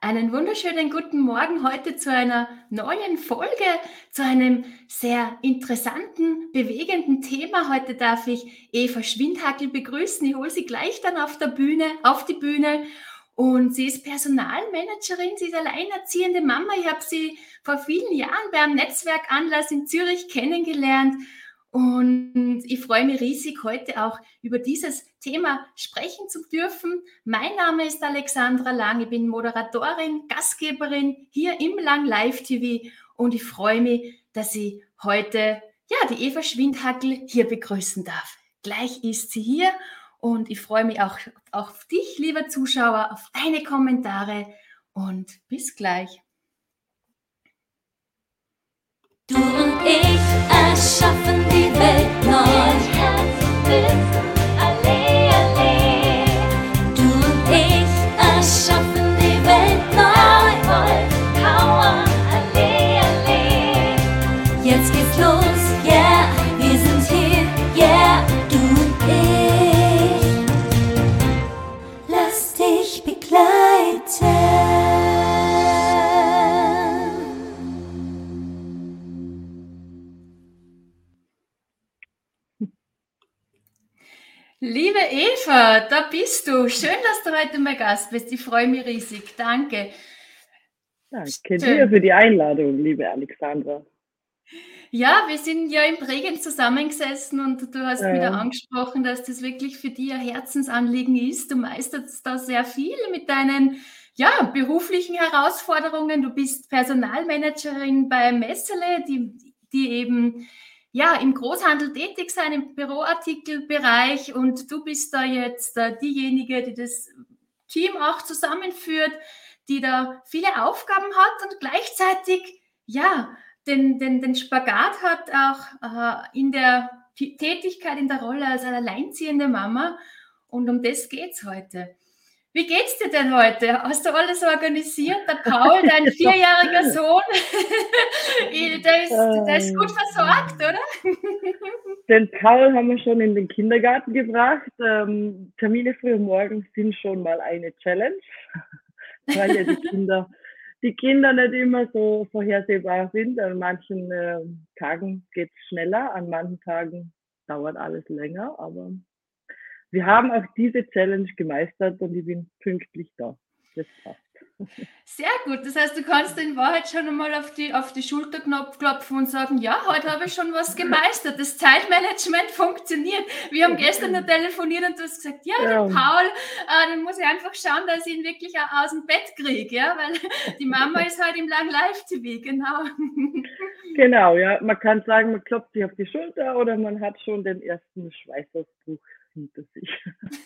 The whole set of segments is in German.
Einen wunderschönen guten Morgen heute zu einer neuen Folge, zu einem sehr interessanten, bewegenden Thema. Heute darf ich Eva Schwindhackel begrüßen. Ich hole sie gleich dann auf der Bühne, auf die Bühne. Und sie ist Personalmanagerin, sie ist alleinerziehende Mama. Ich habe sie vor vielen Jahren beim Netzwerkanlass in Zürich kennengelernt und ich freue mich riesig, heute auch über dieses Thema sprechen zu dürfen. Mein Name ist Alexandra Lang, ich bin Moderatorin, Gastgeberin hier im Lang Live TV und ich freue mich, dass ich heute ja, die Eva Schwindhackel hier begrüßen darf. Gleich ist sie hier und ich freue mich auch auf dich, lieber Zuschauer, auf deine Kommentare und bis gleich. Du und ich erschaffen die Welt Liebe Eva, da bist du. Schön, dass du heute mein Gast bist. Ich freue mich riesig. Danke. Danke Schön. dir für die Einladung, liebe Alexandra. Ja, wir sind ja im Prägen zusammengesessen und du hast ja. wieder angesprochen, dass das wirklich für dich ein Herzensanliegen ist. Du meisterst da sehr viel mit deinen ja, beruflichen Herausforderungen. Du bist Personalmanagerin bei Messele, die, die eben ja, im Großhandel tätig sein, im Büroartikelbereich und du bist da jetzt äh, diejenige, die das Team auch zusammenführt, die da viele Aufgaben hat und gleichzeitig, ja, den, den, den Spagat hat auch äh, in der Tätigkeit, in der Rolle als alleinziehende Mama. Und um das geht es heute. Wie geht's dir denn heute? Hast du alles organisiert? Der Paul, dein vierjähriger Sohn, der, ist, der ist gut versorgt, oder? Den Paul haben wir schon in den Kindergarten gebracht. Ähm, Termine früh morgens sind schon mal eine Challenge, weil ja die Kinder, die Kinder nicht immer so vorhersehbar sind. An manchen äh, Tagen geht es schneller, an manchen Tagen dauert alles länger, aber wir haben auch diese Challenge gemeistert und ich bin pünktlich da. Das passt. Sehr gut. Das heißt, du kannst in Wahrheit schon einmal auf die, auf die Schulter klopfen und sagen, ja, heute habe ich schon was gemeistert. Das Zeitmanagement funktioniert. Wir haben gestern noch telefoniert und du hast gesagt, ja, ja. den Paul, äh, dann muss ich einfach schauen, dass ich ihn wirklich auch aus dem Bett kriege, ja, weil die Mama ist halt im Lang Live-TV, genau. Genau, ja. Man kann sagen, man klopft sich auf die Schulter oder man hat schon den ersten Schweißausbruch hinter sich.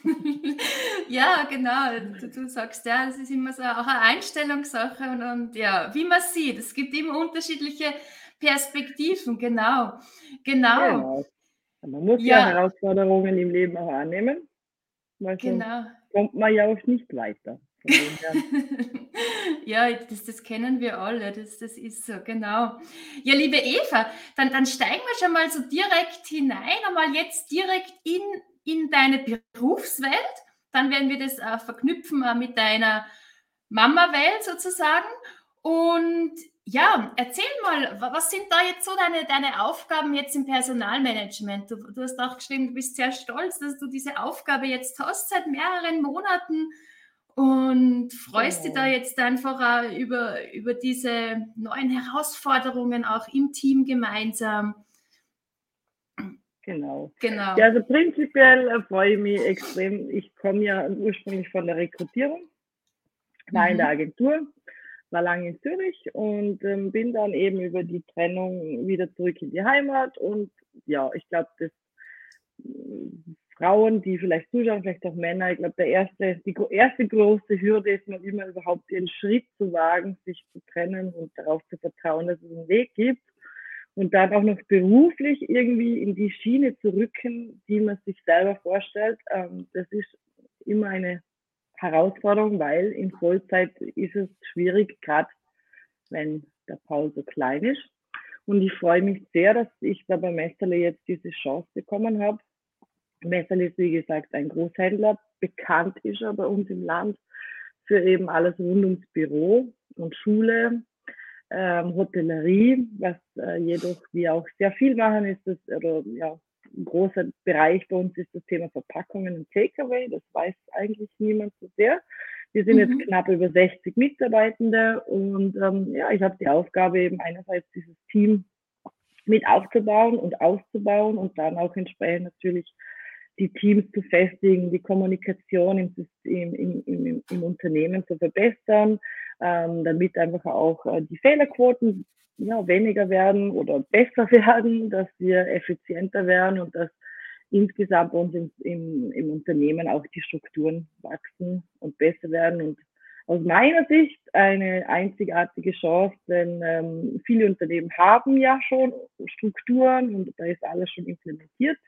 ja, genau. Du, du, sagst ja, das ist immer so auch eine Einstellungssache und, und, ja, wie man sieht, es gibt immer unterschiedliche Perspektiven, genau. Genau. genau. Man muss ja. ja. Herausforderungen im Leben auch annehmen, weil genau. kommt man ja auch nicht weiter. ja, das, das, kennen wir alle, das, das ist so, genau. Ja, liebe Eva, dann, dann steigen wir schon mal so direkt hinein, einmal jetzt direkt in in deine Berufswelt. Dann werden wir das äh, verknüpfen äh, mit deiner Mama-Welt sozusagen. Und ja, erzähl mal, was sind da jetzt so deine, deine Aufgaben jetzt im Personalmanagement? Du, du hast auch geschrieben, du bist sehr stolz, dass du diese Aufgabe jetzt hast seit mehreren Monaten und freust oh. dich da jetzt einfach über, über diese neuen Herausforderungen auch im Team gemeinsam. Genau. genau. Ja, also prinzipiell äh, freue ich mich extrem. Ich komme ja ursprünglich von der Rekrutierung, war mhm. in der. Agentur, war lange in Zürich und ähm, bin dann eben über die Trennung wieder zurück in die Heimat. Und ja, ich glaube, dass äh, Frauen, die vielleicht zuschauen, vielleicht auch Männer, ich glaube, der erste, die erste große Hürde ist mal immer überhaupt den Schritt zu wagen, sich zu trennen und darauf zu vertrauen, dass es einen Weg gibt und dann auch noch beruflich irgendwie in die Schiene zu rücken, die man sich selber vorstellt, ähm, das ist immer eine Herausforderung, weil in Vollzeit ist es schwierig, gerade wenn der Paul so klein ist. Und ich freue mich sehr, dass ich da bei Messerle jetzt diese Chance bekommen habe. Messerle ist, wie gesagt, ein Großhändler, bekannt ist er bei uns im Land für eben alles rund ums Büro und Schule, ähm, Hotellerie, was äh, jedoch wir auch sehr viel machen, ist das, oder ja, ein großer Bereich bei uns ist das Thema Verpackungen und Takeaway. Das weiß eigentlich niemand so sehr. Wir sind mhm. jetzt knapp über 60 Mitarbeitende und ähm, ja, ich habe die Aufgabe eben einerseits dieses Team mit aufzubauen und auszubauen und dann auch entsprechend natürlich die Teams zu festigen, die Kommunikation im, System, im, im, im Unternehmen zu verbessern, ähm, damit einfach auch äh, die Fehlerquoten ja, weniger werden oder besser werden, dass wir effizienter werden und dass insgesamt uns im, im, im Unternehmen auch die Strukturen wachsen und besser werden. Und aus meiner Sicht eine einzigartige Chance, denn ähm, viele Unternehmen haben ja schon Strukturen und da ist alles schon implementiert.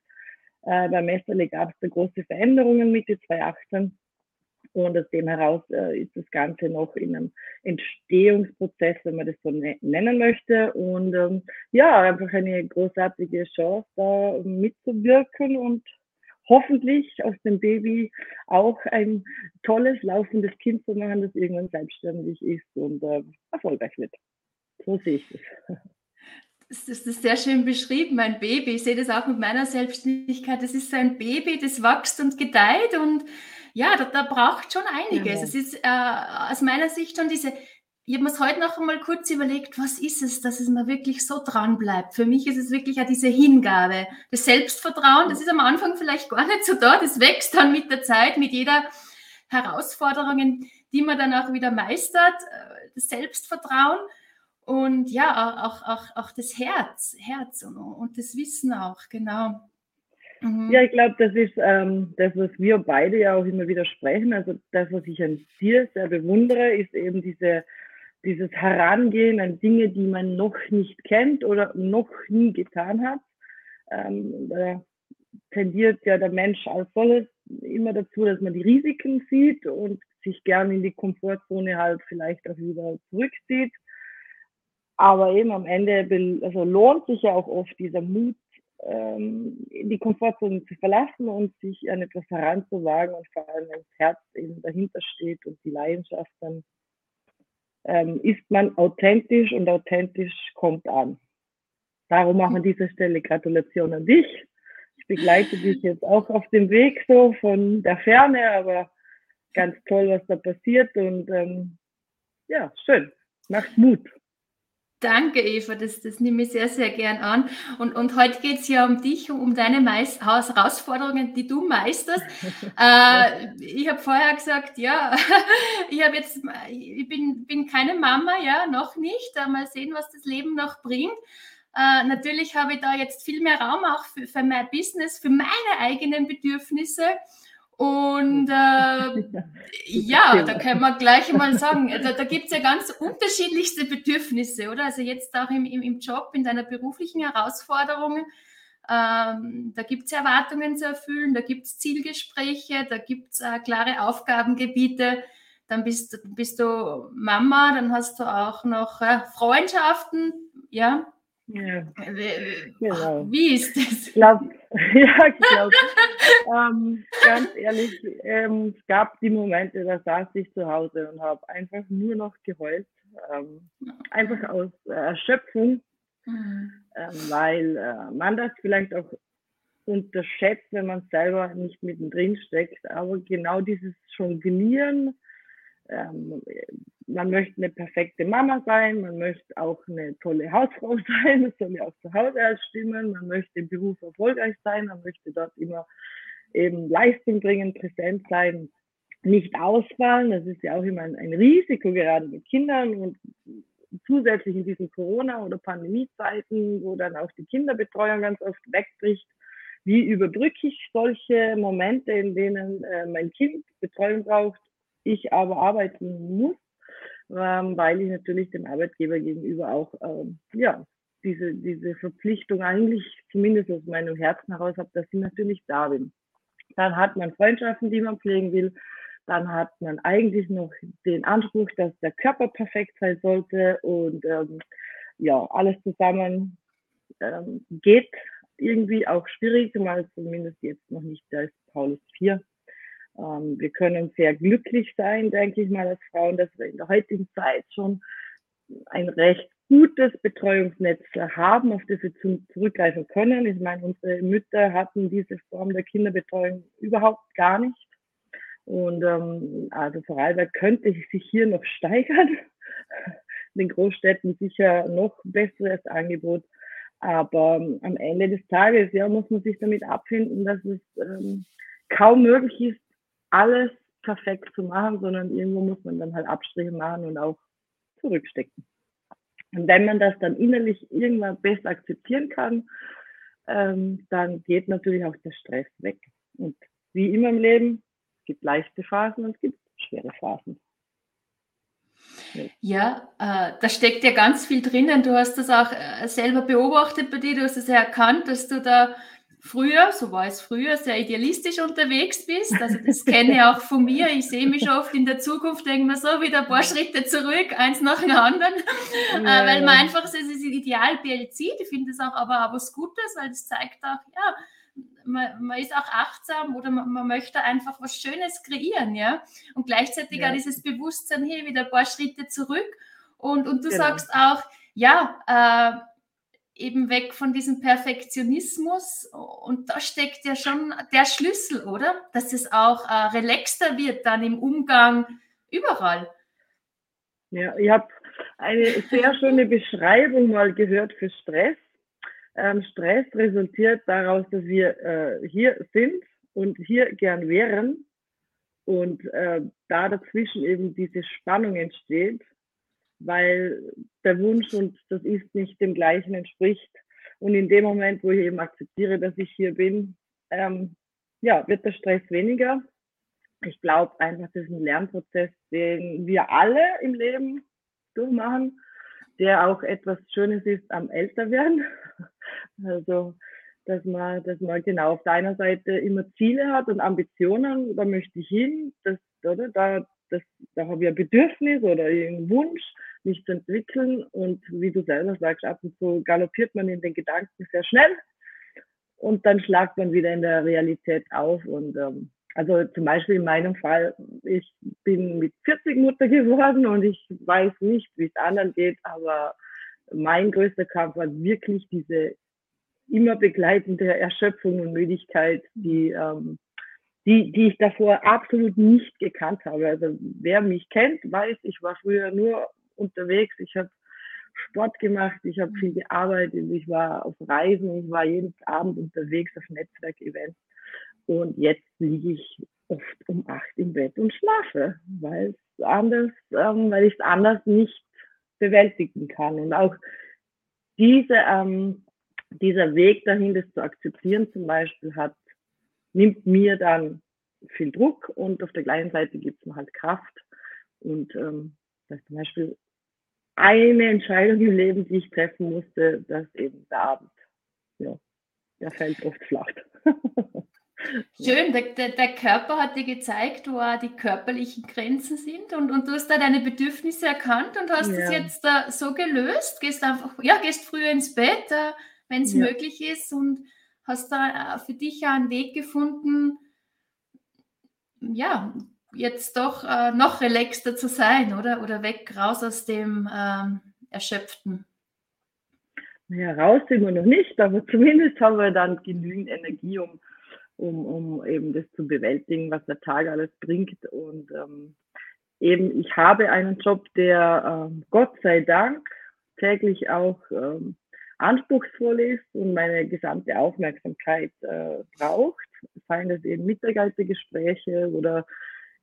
Äh, bei Messerle gab es da große Veränderungen Mitte 2018 und aus dem heraus äh, ist das Ganze noch in einem Entstehungsprozess, wenn man das so ne nennen möchte. Und ähm, ja, einfach eine großartige Chance, da mitzuwirken und hoffentlich aus dem Baby auch ein tolles, laufendes Kind zu machen, das irgendwann selbstständig ist und äh, erfolgreich wird. So sehe ich das. Das ist sehr schön beschrieben, mein Baby. Ich sehe das auch mit meiner Selbstständigkeit. Das ist so ein Baby, das wächst und gedeiht und ja, da, da braucht schon einiges. Ja. Es ist äh, aus meiner Sicht schon diese, ich habe mir heute noch einmal kurz überlegt, was ist es, dass es mir wirklich so dran bleibt. Für mich ist es wirklich auch diese Hingabe, das Selbstvertrauen, das ist am Anfang vielleicht gar nicht so da, das wächst dann mit der Zeit, mit jeder Herausforderung, die man dann auch wieder meistert, äh, das Selbstvertrauen und ja, auch, auch, auch das Herz, Herz und, und das Wissen auch, genau. Mhm. Ja, ich glaube, das ist ähm, das, was wir beide ja auch immer wieder sprechen. Also das, was ich an dir sehr bewundere, ist eben diese, dieses Herangehen an Dinge, die man noch nicht kennt oder noch nie getan hat. Ähm, da tendiert ja der Mensch als solches immer dazu, dass man die Risiken sieht und sich gerne in die Komfortzone halt vielleicht auch wieder zurückzieht. Aber eben am Ende also lohnt sich ja auch oft dieser Mut ähm, die Komfortzone zu verlassen und sich an etwas heranzuwagen und vor allem wenn das Herz eben dahinter steht und die Leidenschaft, dann ähm, ist man authentisch und authentisch kommt an. Darum wir an dieser Stelle Gratulation an dich. Ich begleite dich jetzt auch auf dem Weg so von der Ferne, aber ganz toll, was da passiert und ähm, ja, schön. Macht Mut. Danke, Eva, das, das nehme ich sehr, sehr gern an. Und, und heute geht es ja um dich, um, um deine Meist Herausforderungen, die du meisterst. äh, ich habe vorher gesagt, ja, ich habe jetzt, ich bin, bin keine Mama, ja, noch nicht. Mal sehen, was das Leben noch bringt. Äh, natürlich habe ich da jetzt viel mehr Raum auch für, für mein Business, für meine eigenen Bedürfnisse. Und äh, ja, da können wir gleich mal sagen, da, da gibt es ja ganz unterschiedlichste Bedürfnisse, oder? Also jetzt auch im, im, im Job, in deiner beruflichen Herausforderungen, ähm, da gibt es Erwartungen zu erfüllen, da gibt es Zielgespräche, da gibt es äh, klare Aufgabengebiete. Dann bist, bist du Mama, dann hast du auch noch äh, Freundschaften, ja, ja. Genau. Wie ist das? Ich glaub, ja, ich glaube, ähm, ganz ehrlich, ähm, es gab die Momente, da saß ich zu Hause und habe einfach nur noch geheult. Ähm, einfach aus äh, Erschöpfung, mhm. ähm, weil äh, man das vielleicht auch unterschätzt, wenn man selber nicht mittendrin steckt. Aber genau dieses Jonglieren, ähm, man möchte eine perfekte Mama sein, man möchte auch eine tolle Hausfrau sein, das soll ja auch zu Hause alles stimmen, man möchte im Beruf erfolgreich sein, man möchte dort immer eben Leistung bringen, präsent sein, nicht ausfallen. Das ist ja auch immer ein, ein Risiko, gerade mit Kindern und zusätzlich in diesen Corona- oder Pandemiezeiten, wo dann auch die Kinderbetreuung ganz oft wegbricht. Wie überbrücke ich solche Momente, in denen äh, mein Kind Betreuung braucht, ich aber arbeiten muss, ähm, weil ich natürlich dem Arbeitgeber gegenüber auch ähm, ja, diese, diese Verpflichtung eigentlich, zumindest aus meinem Herzen heraus habe, dass ich natürlich da bin. Dann hat man Freundschaften, die man pflegen will. Dann hat man eigentlich noch den Anspruch, dass der Körper perfekt sein sollte und ähm, ja, alles zusammen ähm, geht irgendwie auch schwierig, mal zumindest jetzt noch nicht, da ist Paulus 4 Ähm, wir können sehr glücklich sein, denke ich mal, als Frauen, dass wir in der heutigen Zeit schon ein recht gutes Betreuungsnetz haben, auf das wir zurückgreifen können. Ich meine, unsere Mütter hatten diese Form der Kinderbetreuung überhaupt gar nicht. Und ähm, also Vorarlberg könnte sich hier noch steigern. In den Großstädten sicher noch besseres Angebot. Aber ähm, am Ende des Tages ja, muss man sich damit abfinden, dass es ähm, kaum möglich ist, alles perfekt zu machen, sondern irgendwo muss man dann halt Abstriche machen und auch zurückstecken. Und wenn man das dann innerlich irgendwann besser akzeptieren kann, ähm, dann geht natürlich auch der Stress weg. Und wie immer im Leben, es gibt leichte Phasen und es gibt schwere Phasen. Ja, äh, da steckt ja ganz viel drinnen. Du hast das auch äh, selber beobachtet bei dir, du hast es ja erkannt, dass du da früher, so war es früher, sehr idealistisch unterwegs bist. Also das kenne ich auch von mir. Ich sehe mich oft in der Zukunft, denke mir so wieder ein paar Schritte zurück, eins nach dem anderen, ja, äh, weil man einfach so dieses Idealbild sieht. Ich finde es auch aber auch was Gutes, weil es zeigt auch, ja, man, man, ist auch achtsam oder man, man, möchte einfach was Schönes kreieren, ja. Und gleichzeitig ja. auch dieses Bewusstsein, hier wieder ein paar Schritte zurück. Und, und du genau. sagst auch, ja, äh, eben weg von diesem Perfektionismus. Und da steckt ja schon der Schlüssel, oder? Dass es auch äh, relaxter wird dann im Umgang überall. Ja, ich habe eine sehr schöne Beschreibung mal gehört für Stress. Ähm, Stress resultiert daraus, dass wir äh, hier sind und hier gern wären und äh, da dazwischen eben diese Spannung entsteht weil der Wunsch und das Ist nicht dem gleichen entspricht. Und in dem Moment, wo ich eben akzeptiere, dass ich hier bin, ähm, ja, wird der Stress weniger. Ich glaube einfach, das ist ein Lernprozess, den wir alle im Leben durchmachen, der auch etwas Schönes ist am Älterwerden. Also, dass man, dass man genau auf deiner Seite immer Ziele hat und Ambitionen, da möchte ich hin, das, oder? Da, das, da habe ich ein Bedürfnis oder einen Wunsch mich zu entwickeln. Und wie du selber sagst, ab und zu galoppiert man in den Gedanken sehr schnell und dann schlagt man wieder in der Realität auf. Und ähm, also zum Beispiel in meinem Fall, ich bin mit 40 Mutter geworden und ich weiß nicht, wie es anderen geht, aber mein größter Kampf war wirklich diese immer begleitende Erschöpfung und Müdigkeit, die, ähm, die, die ich davor absolut nicht gekannt habe. Also wer mich kennt, weiß, ich war früher nur unterwegs, ich habe Sport gemacht, ich habe viel gearbeitet, ich war auf Reisen, ich war jeden Abend unterwegs auf Netzwerkevents. Und jetzt liege ich oft um acht im Bett und schlafe, weil es anders, ähm, weil ich es anders nicht bewältigen kann. Und auch diese, ähm, dieser Weg dahin, das zu akzeptieren zum Beispiel, hat, nimmt mir dann viel Druck und auf der gleichen Seite gibt es mir halt Kraft. Und ähm, dass zum Beispiel eine Entscheidung im Leben, die ich treffen musste, dass eben der Abend, ja, der fällt oft flach. Schön, der, der, der, Körper hat dir gezeigt, wo auch die körperlichen Grenzen sind und, und du hast da deine Bedürfnisse erkannt und hast es jetzt uh, so gelöst, gehst einfach, ja, gehst früher ins Bett, uh, wenn es ja. möglich ist und hast da uh, für dich ja einen Weg gefunden, ja, jetzt doch äh, noch relaxter zu sein, oder? Oder weg, raus aus dem ähm, Erschöpften. Ja, raus sind wir noch nicht, aber zumindest haben wir dann genügend Energie, um, um, um eben das zu bewältigen, was der Tag alles bringt. Und ähm, eben, ich habe einen Job, der ähm, Gott sei Dank täglich auch ähm, anspruchsvoll ist und meine gesamte Aufmerksamkeit äh, braucht. Seien das eben Mitarbeitergespräche oder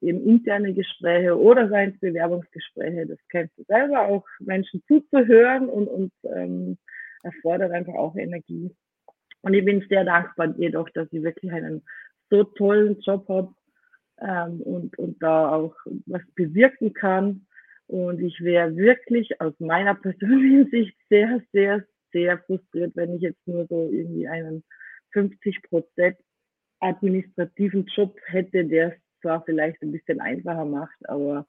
eben interne Gespräche oder seien es Bewerbungsgespräche, das kennst du selber, auch Menschen zuzuhören und, und ähm, erfordert einfach auch Energie. Und ich bin sehr dankbar jedoch, dass ich wirklich einen so tollen Job habe ähm, und, und da auch was bewirken kann. Und ich wäre wirklich aus meiner persönlichen Sicht sehr, sehr, sehr frustriert, wenn ich jetzt nur so irgendwie einen 50 Prozent administrativen Job hätte, der zwar vielleicht ein bisschen einfacher macht, aber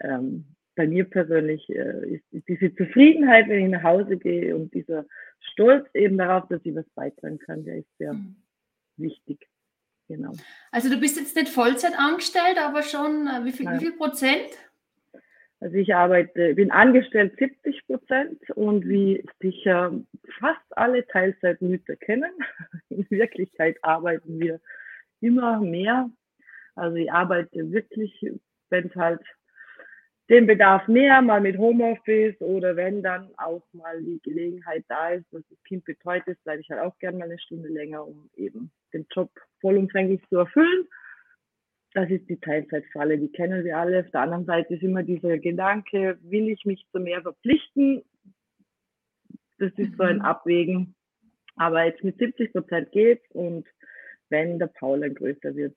ähm, bei mir persönlich äh, ist diese Zufriedenheit, wenn ich nach Hause gehe und dieser Stolz eben darauf, dass ich was beitragen kann, der ist sehr mhm. wichtig. genau. Also du bist jetzt nicht Vollzeit angestellt, aber schon äh, wie viel, wie viel Prozent? Also ich arbeite, bin angestellt 70 Prozent und wie sicher fast alle Teilzeitmütter kennen, in Wirklichkeit arbeiten wir immer mehr. Also ich arbeite wirklich, wenn es halt den Bedarf mehr, mal mit Homeoffice oder wenn dann auch mal die Gelegenheit da ist, dass das Kind betreut ist, bleibe ich halt auch gerne mal eine Stunde länger, um eben den Job vollumfänglich zu erfüllen das ist die Teilzeitfalle, die kennen wir alle. Auf der anderen Seite ist immer dieser Gedanke, will ich mich zu mehr verpflichten? Das ist so ein mhm. Abwägen. Aber jetzt mit 70 Prozent geht's und wenn der Paul ein größer wird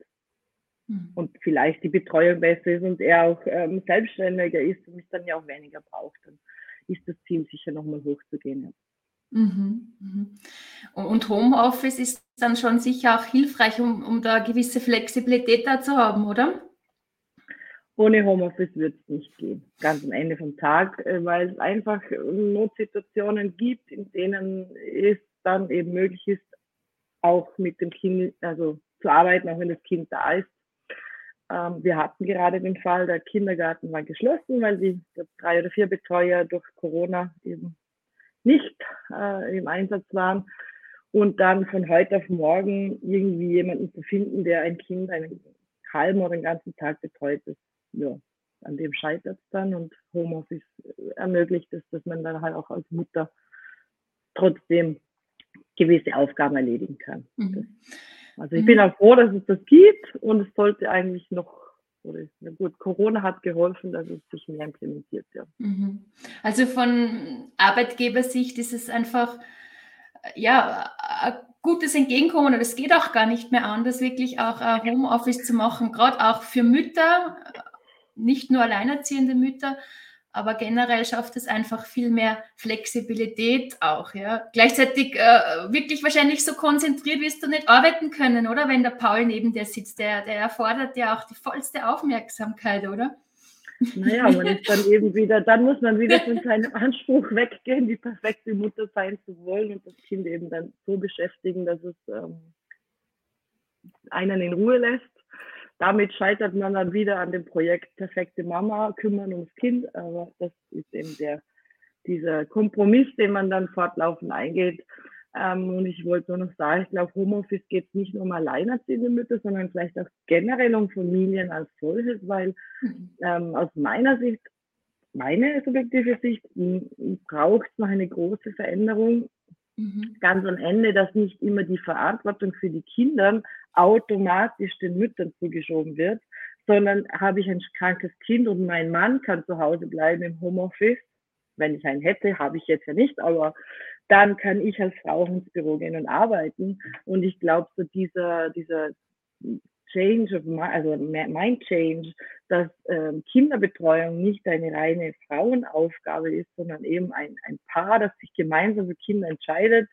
mhm. und vielleicht die Betreuung besser ist und er auch ähm, selbstständiger ist und mich dann ja auch weniger braucht, dann ist das Ziel sicher nochmal hochzugehen. Mhm, mhm. Und Homeoffice ist dann schon sicher auch hilfreich, um, um da gewisse Flexibilität da zu haben, oder? Ohne Homeoffice wird es nicht gehen, ganz am Ende vom Tag, äh, weil es einfach Notsituationen gibt, in denen es dann eben möglich ist, auch mit dem Kind, also zu arbeiten, auch wenn das Kind da ist. Ähm, wir hatten gerade den Fall, der Kindergarten war geschlossen, weil die drei oder vier Betreuer durch Corona eben nicht äh, im Einsatz waren. Und dann von heute auf morgen irgendwie jemanden zu finden, der ein Kind einen halben oder den ganzen Tag betreut ist, ja, an dem scheitert es dann und Homeoffice ermöglicht es, dass man dann halt auch als Mutter trotzdem gewisse Aufgaben erledigen kann. Mhm. Also ich mhm. bin auch froh, dass es das gibt und es sollte eigentlich noch oder na gut, Corona hat geholfen, dass es sich mehr implementiert. Ja. Mhm. Also von Arbeitgebersicht ist es einfach ja ein gutes Entgegenkommen und es geht auch gar nicht mehr anders, wirklich auch Homeoffice zu machen, gerade auch für Mütter, nicht nur alleinerziehende Mütter, aber generell schafft es einfach viel mehr Flexibilität auch. Ja. Gleichzeitig äh, wirklich wahrscheinlich so konzentriert wirst du nicht arbeiten können, oder? Wenn der Paul neben dir sitzt, der, der erfordert ja auch die vollste Aufmerksamkeit, oder? Naja, man ist dann eben wieder, dann muss man wieder von seinem Anspruch weggehen, die perfekte Mutter sein zu wollen und das Kind eben dann so beschäftigen, dass es ähm, einen in Ruhe lässt damit scheitert man dann wieder an dem Projekt perfekte Mama, kümmern ums Kind. Aber das ist eben der, dieser Kompromiss, den man dann fortlaufend eingeht. Ähm, und ich wollte nur noch sagen, ich glaube, Homeoffice geht nicht nur um alleinerziehende Mütter, sondern vielleicht auch generell um Familien als solches, weil mhm. ähm, aus meiner Sicht, meine subjektive Sicht, braucht es noch eine große Veränderung mhm. ganz am Ende, dass nicht immer die Verantwortung für die Kinder automatisch den Müttern zugeschoben wird, sondern habe ich ein krankes Kind und mein Mann kann zu Hause bleiben im Homeoffice, wenn ich einen hätte, habe ich jetzt ja nicht, aber dann kann ich als Frau ins Büro gehen und arbeiten. Und ich glaube, so dieser, dieser Change of my, also mein Change, dass ähm, Kinderbetreuung nicht eine reine Frauenaufgabe ist, sondern eben ein, ein Paar, das sich gemeinsam für Kinder entscheidet,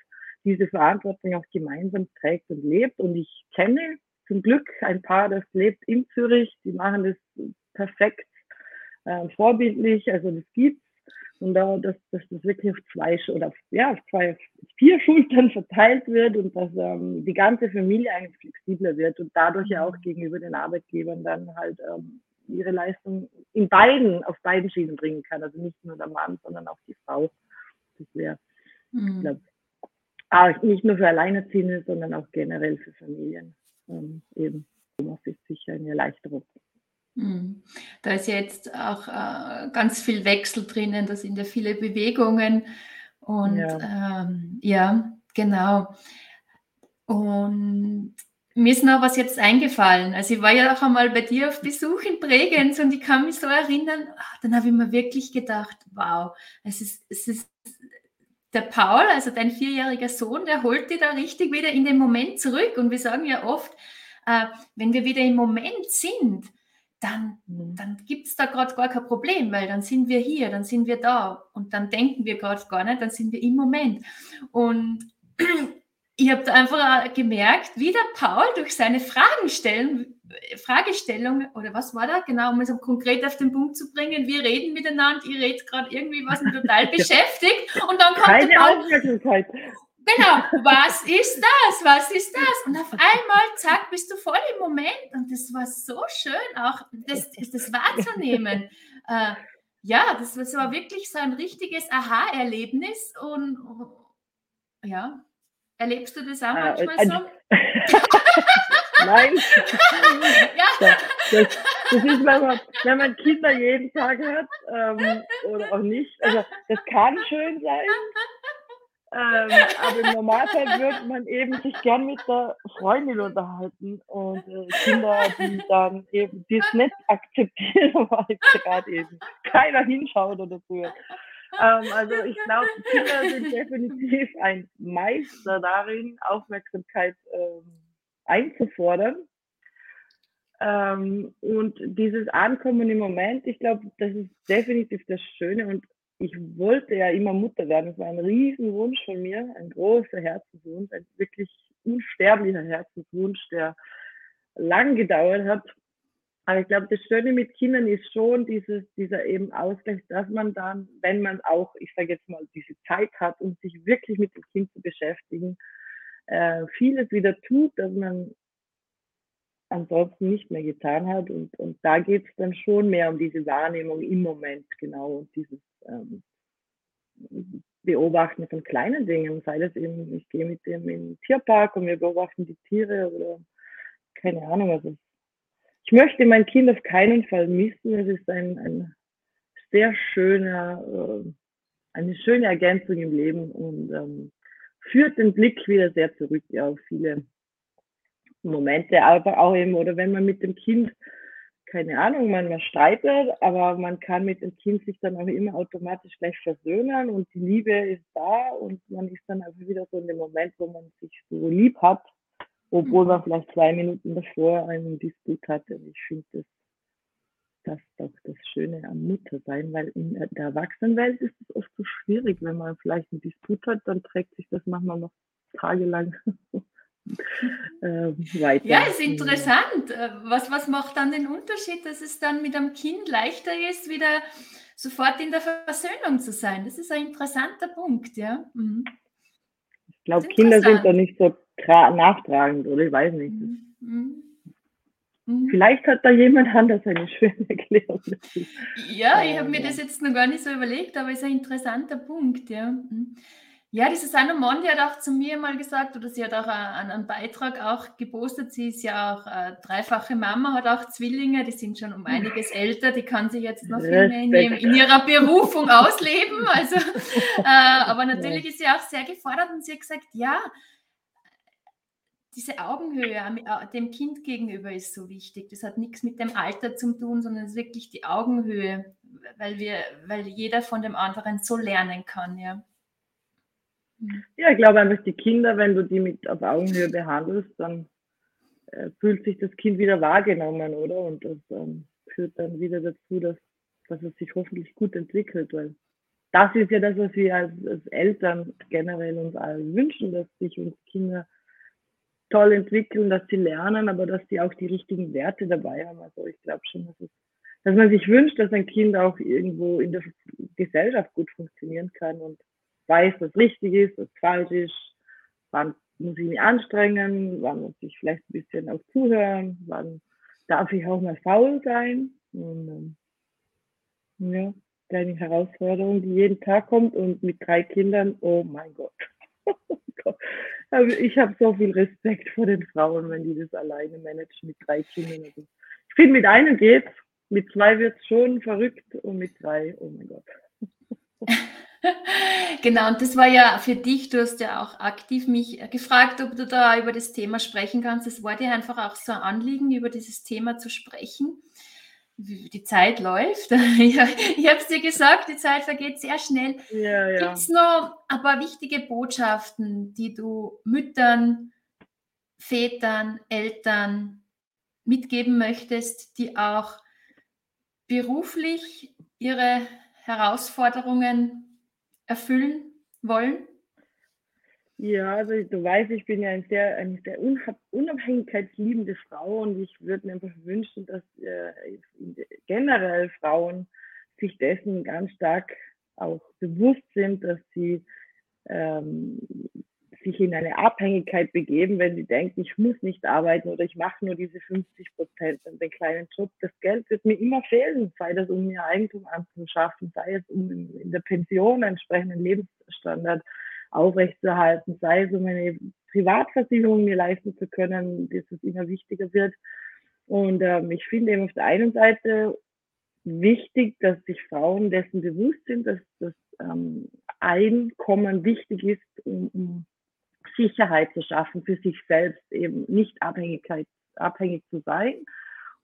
diese Verantwortung auch gemeinsam trägt und lebt. Und ich kenne zum Glück ein Paar, das lebt in Zürich. Die machen das perfekt, äh, vorbildlich. Also das gibt's. Und da, dass, dass das wirklich auf zwei oder ja, auf zwei, vier Schultern verteilt wird und dass ähm, die ganze Familie eigentlich flexibler wird und dadurch ja auch gegenüber den Arbeitgebern dann halt ähm, ihre Leistung in beiden, auf beiden Schienen bringen kann. Also nicht nur der Mann, sondern auch die Frau. Das wäre, mhm. ich glaube, ah, nicht nur für Alleinerziehende, sondern auch generell für Familien ähm, eben Homeoffice sicher eine Erleichterung. Hm. Da ist jetzt auch äh, ganz viel Wechsel drinnen, da sind ja viele Bewegungen und ja, ähm, ja genau. Und mir ist noch was jetzt eingefallen. Also ich war ja auch einmal bei dir auf Besuch in Bregenz und ich kann mich so erinnern, ach, dann habe ich mir wirklich gedacht, wow, es ist, es ist der Paul, also dein vierjähriger Sohn, der holt dich da richtig wieder in den Moment zurück. Und wir sagen ja oft, äh, wenn wir wieder im Moment sind, dann, mhm. dann gibt es da gerade gar kein Problem, weil dann sind wir hier, dann sind wir da und dann denken wir gerade gar nicht, dann sind wir im Moment. Und ich habe da einfach gemerkt, wie der Paul durch seine Fragen stellen, Fragestellung, oder was war da genau, um es konkret auf den Punkt zu bringen, wir reden miteinander, ihr redet gerade irgendwie was mich total beschäftigt und dann kommt Keine der Paul, Aufmerksamkeit. Genau, was ist das? Was ist das? Und auf einmal, zack, bist du voll im Moment. Und das war so schön, auch das, das wahrzunehmen. Äh, ja, das, das war wirklich so ein richtiges Aha-Erlebnis. Und ja, erlebst du das auch äh, manchmal äh, so? Nein. ja. Das, das, das, ist, wenn man, wenn man Kinder jeden Tag hat ähm, oder auch nicht. Also das kann schön sein. Ähm, aber im Normalfall würde man eben sich gern mit der Freundin unterhalten und äh, Kinder, die dann eben das nicht akzeptieren, weil gerade eben keiner hinschaut oder so. Ähm, also ich glaube, Kinder sind definitiv ein Meister darin, Aufmerksamkeit ähm, einzufordern. Ähm, und dieses Ankommen im Moment, ich glaube, das ist definitiv das Schöne und ich wollte ja immer Mutter werden. Das war ein Riesenwunsch von mir, ein großer Herzenswunsch, ein wirklich unsterblicher Herzenswunsch, der lang gedauert hat. Aber ich glaube, das Schöne mit Kindern ist schon dieses, dieser eben Ausgleich, dass man dann, wenn man auch, ich sage jetzt mal, diese Zeit hat, um sich wirklich mit dem Kind zu beschäftigen, äh, vieles wieder tut, dass man ansonsten nicht mehr getan hat. Und, und da geht es dann schon mehr um diese Wahrnehmung im Moment, genau, und dieses ähm, Beobachten von kleinen Dingen, sei das eben, ich gehe mit dem in den Tierpark und wir beobachten die Tiere oder keine Ahnung, also ich möchte mein Kind auf keinen Fall missen. Es ist ein, ein sehr schöner, äh, eine schöne Ergänzung im Leben und ähm, führt den Blick wieder sehr zurück auf viele Momente, aber auch eben, oder wenn man mit dem Kind keine Ahnung, man, man streitet, aber man kann mit dem Kind sich dann auch immer automatisch gleich versöhnen und die Liebe ist da und man ist dann einfach wieder so in dem Moment, wo man sich so lieb hat, obwohl man mhm. vielleicht zwei Minuten davor einen Disput hatte. Und ich finde das, das doch das Schöne am Muttersein, weil in der Erwachsenenwelt ist es oft so schwierig, wenn man vielleicht einen Disput hat, dann trägt sich das manchmal noch tagelang weiter. Ja, ist interessant. Äh, was, was macht dann den Unterschied, dass es dann mit einem Kind leichter ist, wieder sofort in der Versöhnung zu sein? Das ist ein interessanter Punkt, ja. Mhm. Ich glaube, Kinder sind da nicht so nachtragend, oder ich weiß nicht. Mhm. mhm. Mhm. Vielleicht hat da jemand anders eine schöne Erklärung. Ja, ich habe mir das jetzt noch gar nicht so überlegt, aber es ist ein interessanter Punkt, ja. Ja, diese Sanna Mondi hat auch zu mir mal gesagt, oder sie hat auch einen, einen Beitrag auch gepostet. Sie ist ja auch äh, dreifache Mama, hat auch Zwillinge, die sind schon um einiges älter. Die kann sich jetzt noch viel mehr in, in ihrer Berufung ausleben. Also, äh, aber natürlich ist sie auch sehr gefordert und sie hat gesagt, ja, diese Augenhöhe äh, dem Kind gegenüber ist so wichtig. Das hat nichts mit dem Alter zu tun, sondern es ist wirklich die Augenhöhe, weil wir, weil jeder von dem anderen so lernen kann, ja. Ja, ich glaube einfach, die Kinder, wenn du die mit auf Augenhöhe behandelst, dann äh, fühlt sich das Kind wieder wahrgenommen, oder? Und das ähm, führt dann wieder dazu, dass, dass es sich hoffentlich gut entwickelt, weil das ist ja das, was wir als, als Eltern generell uns allen wünschen, dass sich unsere Kinder toll entwickeln, dass sie lernen, aber dass sie auch die richtigen Werte dabei haben. Also ich glaube schon, dass, es, dass man sich wünscht, dass ein Kind auch irgendwo in der Gesellschaft gut funktionieren kann und weiß, was richtig ist, was falsch ist, wann muss ich mich anstrengen, wann muss ich vielleicht ein bisschen auch zuhören, wann darf ich auch mal faul sein. Und, ähm, ja, kleine Herausforderung, die jeden Tag kommt und mit drei Kindern, oh mein Gott. Also ich habe so viel Respekt vor den Frauen, wenn die das alleine managen mit drei Kindern. Also ich finde, mit einem geht's, mit zwei wird es schon verrückt und mit drei, oh mein Gott. genau, und das war ja für dich, du hast ja auch aktiv mich gefragt, ob du da über das Thema sprechen kannst. Es war dir einfach auch so ein Anliegen, über dieses Thema zu sprechen. Die Zeit läuft. ich habe es dir gesagt, die Zeit vergeht sehr schnell. Ja, ja. Gibt es noch ein paar wichtige Botschaften, die du Müttern, Vätern, Eltern mitgeben möchtest, die auch beruflich ihre Herausforderungen erfüllen wollen? Ja, also du weißt, ich bin ja ein sehr, eine sehr unabhängigkeitsliebende Frau und ich würde mir einfach wünschen, dass äh, generell Frauen sich dessen ganz stark auch bewusst sind, dass sie ähm, sich in eine Abhängigkeit begeben, wenn sie denken, ich muss nicht arbeiten oder ich mache nur diese 50 Prozent und den kleinen Job. Das Geld wird mir immer fehlen, sei das um mir Eigentum anzuschaffen, sei es um in der Pension einen entsprechenden Lebensstandard aufrechtzuerhalten, sei es um eine Privatversicherung mir leisten zu können, dass es immer wichtiger wird. Und ähm, ich finde eben auf der einen Seite wichtig, dass sich Frauen dessen bewusst sind, dass das ähm, Einkommen wichtig ist, um, um Sicherheit zu schaffen für sich selbst, eben nicht Abhängigkeit, abhängig zu sein.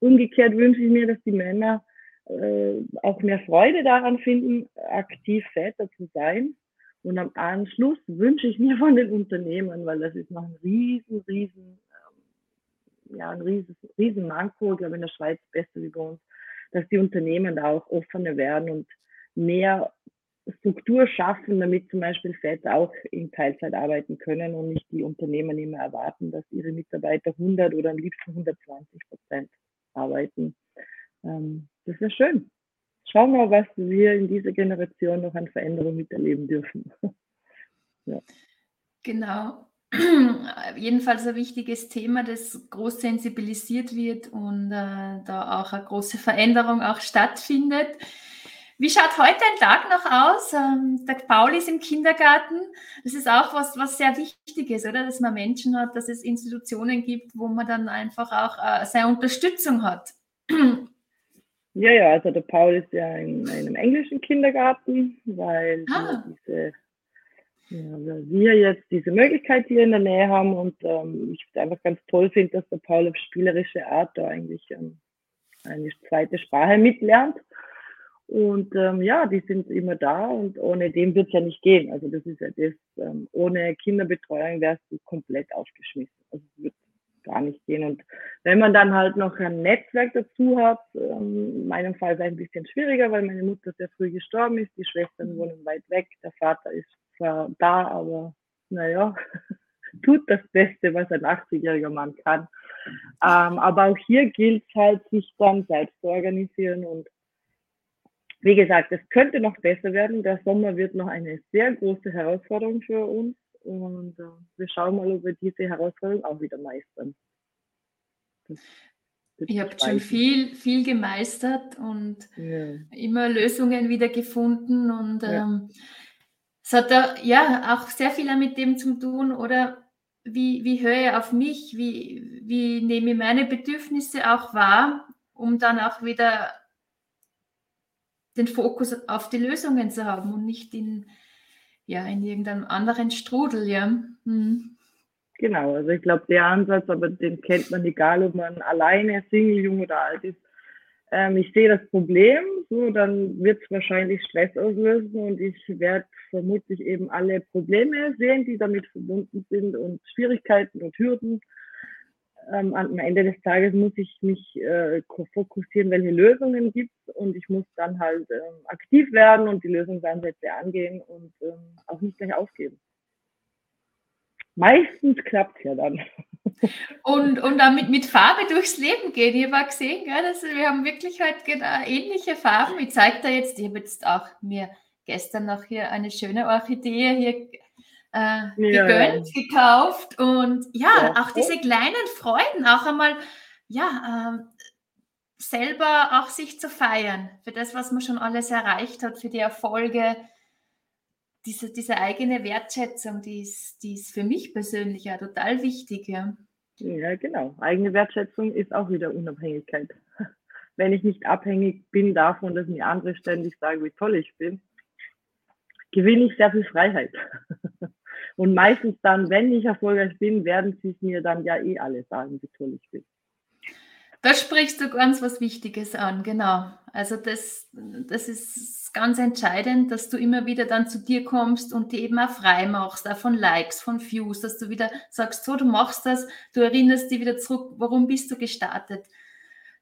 Umgekehrt wünsche ich mir, dass die Männer äh, auch mehr Freude daran finden, aktiv Väter zu sein. Und am Anschluss wünsche ich mir von den Unternehmen, weil das ist noch ein riesen, riesen, ähm, ja, ein riesen, riesen Manko, ich glaube in der Schweiz besser wie bei uns, dass die Unternehmen da auch offener werden und mehr Struktur schaffen, damit zum Beispiel Väter auch in Teilzeit arbeiten können und nicht die Unternehmen immer erwarten, dass ihre Mitarbeiter 100 oder am liebsten 120 Prozent arbeiten. Ähm, das wäre schön. Schauen wir, was wir in dieser Generation noch an Veränderungen miterleben dürfen. ja. Genau. Jedenfalls ein wichtiges Thema, das groß sensibilisiert wird und äh, da auch eine große Veränderung auch stattfindet. Wie schaut heute ein Tag noch aus? Ähm, der Paul ist im Kindergarten. Das ist auch was, was sehr wichtig ist, oder? Dass man Menschen hat, dass es Institutionen gibt, wo man dann einfach auch äh, seine Unterstützung hat. Ja, ja, also der Paul ist ja in einem englischen Kindergarten, weil ah. diese, ja, wir jetzt diese Möglichkeit hier in der Nähe haben und ähm, ich einfach ganz toll finde, dass der Paul auf spielerische Art da eigentlich ähm, eine zweite Sprache mitlernt. Und ähm, ja, die sind immer da und ohne dem wird es ja nicht gehen. Also das ist ja das, ähm, ohne Kinderbetreuung wärst du komplett aufgeschmissen. Also es wird gar nicht gehen. Und wenn man dann halt noch ein Netzwerk dazu hat, ähm, in meinem Fall ist es ein bisschen schwieriger, weil meine Mutter sehr früh gestorben ist, die Schwestern wohnen weit weg, der Vater ist zwar da, aber naja, tut das Beste, was ein 80-jähriger Mann kann. Ähm, aber auch hier gilt es halt, sich dann selbst zu organisieren und wie gesagt, es könnte noch besser werden. Der Sommer wird noch eine sehr große Herausforderung für uns und äh, wir schauen mal, ob wir diese Herausforderung auch wieder meistern. Ihr habt schon viel, viel gemeistert und ja. immer Lösungen wieder gefunden und ja. ähm, es hat da, ja auch sehr viel mit dem zu tun, oder wie, wie höre ich auf mich, wie, wie nehme ich meine Bedürfnisse auch wahr, um dann auch wieder den Fokus auf die Lösungen zu haben und nicht in, ja, in irgendeinem anderen Strudel, ja. Hm. Genau, also ich glaube, der Ansatz, aber den kennt man egal, ob man alleine, Single, jung oder alt ist. Ähm, ich sehe das Problem, so, dann wird es wahrscheinlich Stress auslösen und ich werde vermutlich eben alle Probleme sehen, die damit verbunden sind und Schwierigkeiten und Hürden ähm, am Ende des Tages muss ich mich äh, fokussieren, welche Lösungen gibt und ich muss dann halt ähm, aktiv werden und die Lösungsansätze angehen und ähm, auch nicht gleich aufgeben. Meistens klappt es ja dann. Und, und damit mit Farbe durchs Leben gehen. Ihr habt gesehen, ja, dass wir haben wirklich halt genau ähnliche Farben. Ich zeige da jetzt, ich habe jetzt auch mir gestern noch hier eine schöne Orchidee hier äh, gegönnt, ja. gekauft und ja, ja, auch diese kleinen Freuden, auch einmal, ja, äh, selber auch sich zu feiern für das, was man schon alles erreicht hat, für die Erfolge, diese, diese eigene Wertschätzung, die ist, die ist für mich persönlich ja total wichtig. Ja. ja, genau. Eigene Wertschätzung ist auch wieder Unabhängigkeit. Wenn ich nicht abhängig bin davon, dass mir andere ständig sagen, wie toll ich bin, gewinne ich sehr viel Freiheit. Und meistens dann, wenn ich erfolgreich bin, werden sie es mir dann ja eh alle sagen, wie toll ich bin. Da sprichst du ganz was Wichtiges an, genau. Also das, das ist ganz entscheidend, dass du immer wieder dann zu dir kommst und die eben auch frei machst, auch von Likes, von Views, dass du wieder sagst, so, du machst das, du erinnerst dich wieder zurück, warum bist du gestartet.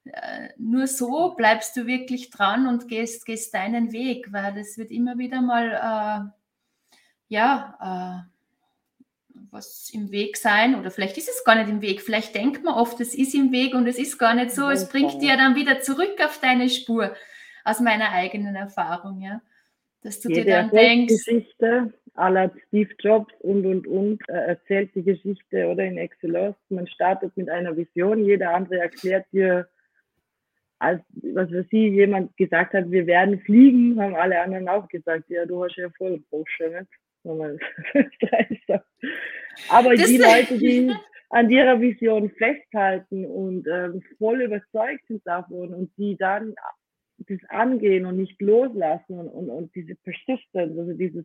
Äh, nur so bleibst du wirklich dran und gehst, gehst deinen Weg, weil es wird immer wieder mal, äh, ja, äh, was im Weg sein oder vielleicht ist es gar nicht im Weg. Vielleicht denkt man oft, es ist im Weg und es ist gar nicht so. Es bringt dir dann wieder zurück auf deine Spur aus meiner eigenen Erfahrung, ja. Dass du Jede dir dann denkst. Geschichte aller Steve Jobs und, und, und, äh, erzählt die Geschichte oder in Excellence. Man startet mit einer Vision, jeder andere erklärt dir, als was für sie jemand gesagt hat, wir werden fliegen, haben alle anderen auch gesagt, ja, du hast ja voll Bursche, nicht? Aber das die Leute, die an ihrer Vision festhalten und ähm, voll überzeugt sind davon und die dann das angehen und nicht loslassen und, und, und diese Persistence, also dieses,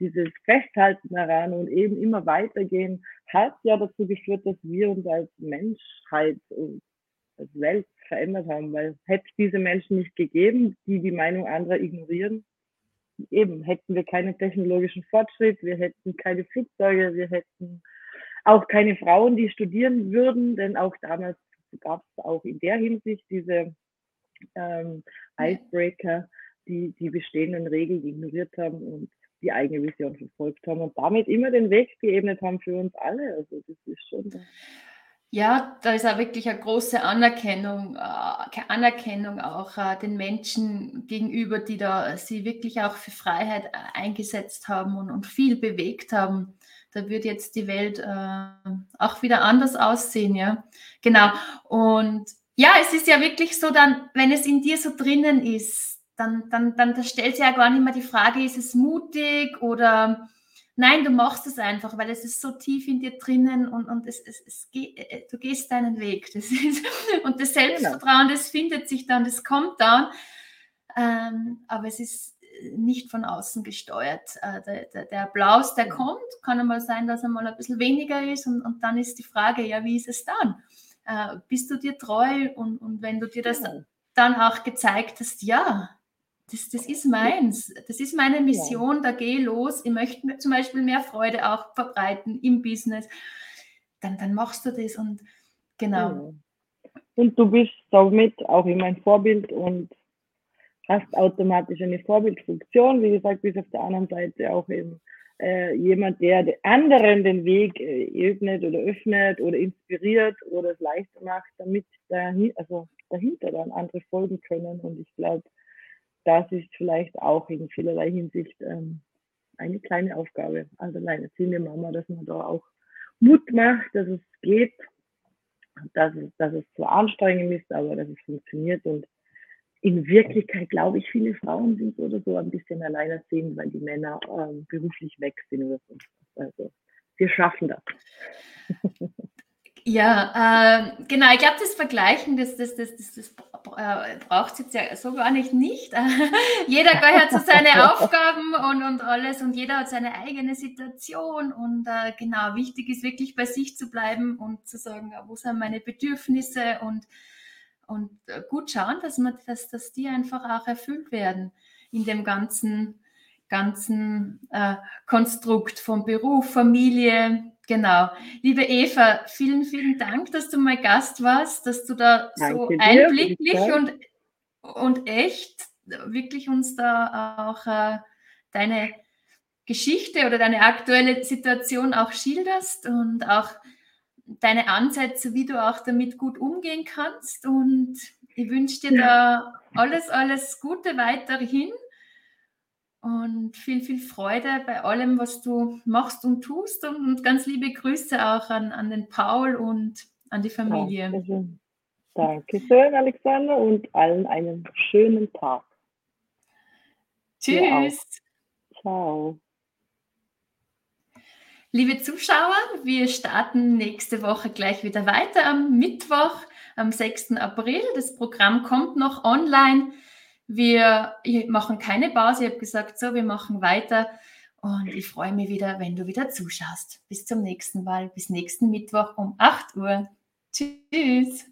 dieses Festhalten daran und eben immer weitergehen, hat ja dazu geführt, dass wir uns als Menschheit und als Welt verändert haben, weil hätte es diese Menschen nicht gegeben, die die Meinung anderer ignorieren, eben hätten wir keinen technologischen Fortschritt, wir hätten keine Flugzeuge, wir hätten auch keine Frauen, die studieren würden, denn auch damals gab es auch in der Hinsicht diese ähm, Icebreaker, die die bestehenden Regeln ignoriert haben und die eigene Vision verfolgt haben und damit immer den Weg geebnet haben für uns alle. Also das ist schon. Ja, da ist auch wirklich eine große Anerkennung, äh, Anerkennung auch äh, den Menschen gegenüber, die da sie wirklich auch für Freiheit äh, eingesetzt haben und, und viel bewegt haben. Da wird jetzt die Welt auch wieder anders aussehen, ja. Genau. Und ja, es ist ja wirklich so dann, wenn es in dir so drinnen ist, dann, dann, dann, dann stellt sich ja gar nicht mehr die Frage, ist es mutig oder nein, du machst es einfach, weil es ist so tief in dir drinnen und, und es, es, es geht, äh, du gehst deinen Weg. Das ist, und das genau. Selbstvertrauen, das findet sich dann, das kommt dann. Ähm, aber es ist nicht von außen gesteuert. Äh, der, der, der, Applaus, der kommt, kann einmal sein, dass er mal ein bisschen weniger ist und, und dann ist die Frage, ja, wie ist es dann? Äh, bist du dir treu? Und, und wenn du dir das ja. dann auch gezeigt hast, ja, das, das ist meins, das ist meine Mission, ja. da gehe los, ich möchte zum Beispiel mehr Freude auch verbreiten im Business, dann, dann machst du das und genau. Und du bist damit auch immer ein Vorbild und hast automatisch eine Vorbildfunktion. Wie gesagt, bis auf der anderen Seite auch eben äh, jemand, der anderen den Weg äh, ebnet oder öffnet oder inspiriert oder es leichter macht, damit dahin, also dahinter dann andere folgen können. Und ich glaube, das ist vielleicht auch in vielerlei Hinsicht ähm, eine kleine Aufgabe als alleinerziehende Mama, dass man da auch Mut macht, dass es geht, dass es, dass es zwar anstrengend ist, aber dass es funktioniert und in Wirklichkeit glaube ich, viele Frauen sind oder so ein bisschen alleinerziehend, weil die Männer ähm, beruflich weg sind oder so. Also wir schaffen das. Ja, äh, genau, ich glaube, das Vergleichen, das, das, das, das, das äh, braucht es jetzt ja so gar nicht nicht. jeder hat so seine Aufgaben und, und alles und jeder hat seine eigene Situation und äh, genau, wichtig ist wirklich bei sich zu bleiben und zu sagen, wo sind meine Bedürfnisse und und äh, gut schauen, dass, man, dass, dass die einfach auch erfüllt werden in dem ganzen, ganzen äh, Konstrukt von Beruf, Familie. Genau. Liebe Eva, vielen, vielen Dank, dass du mein Gast warst, dass du da Danke so einblicklich und, und echt wirklich uns da auch äh, deine Geschichte oder deine aktuelle Situation auch schilderst und auch deine Ansätze, wie du auch damit gut umgehen kannst. Und ich wünsche dir da alles, alles Gute weiterhin und viel, viel Freude bei allem, was du machst und tust. Und ganz liebe Grüße auch an, an den Paul und an die Familie. Dankeschön. Dankeschön, Alexander, und allen einen schönen Tag. Tschüss. Ciao. Liebe Zuschauer, wir starten nächste Woche gleich wieder weiter am Mittwoch, am 6. April. Das Programm kommt noch online. Wir machen keine Pause. Ich habe gesagt, so, wir machen weiter. Und ich freue mich wieder, wenn du wieder zuschaust. Bis zum nächsten Mal, bis nächsten Mittwoch um 8 Uhr. Tschüss.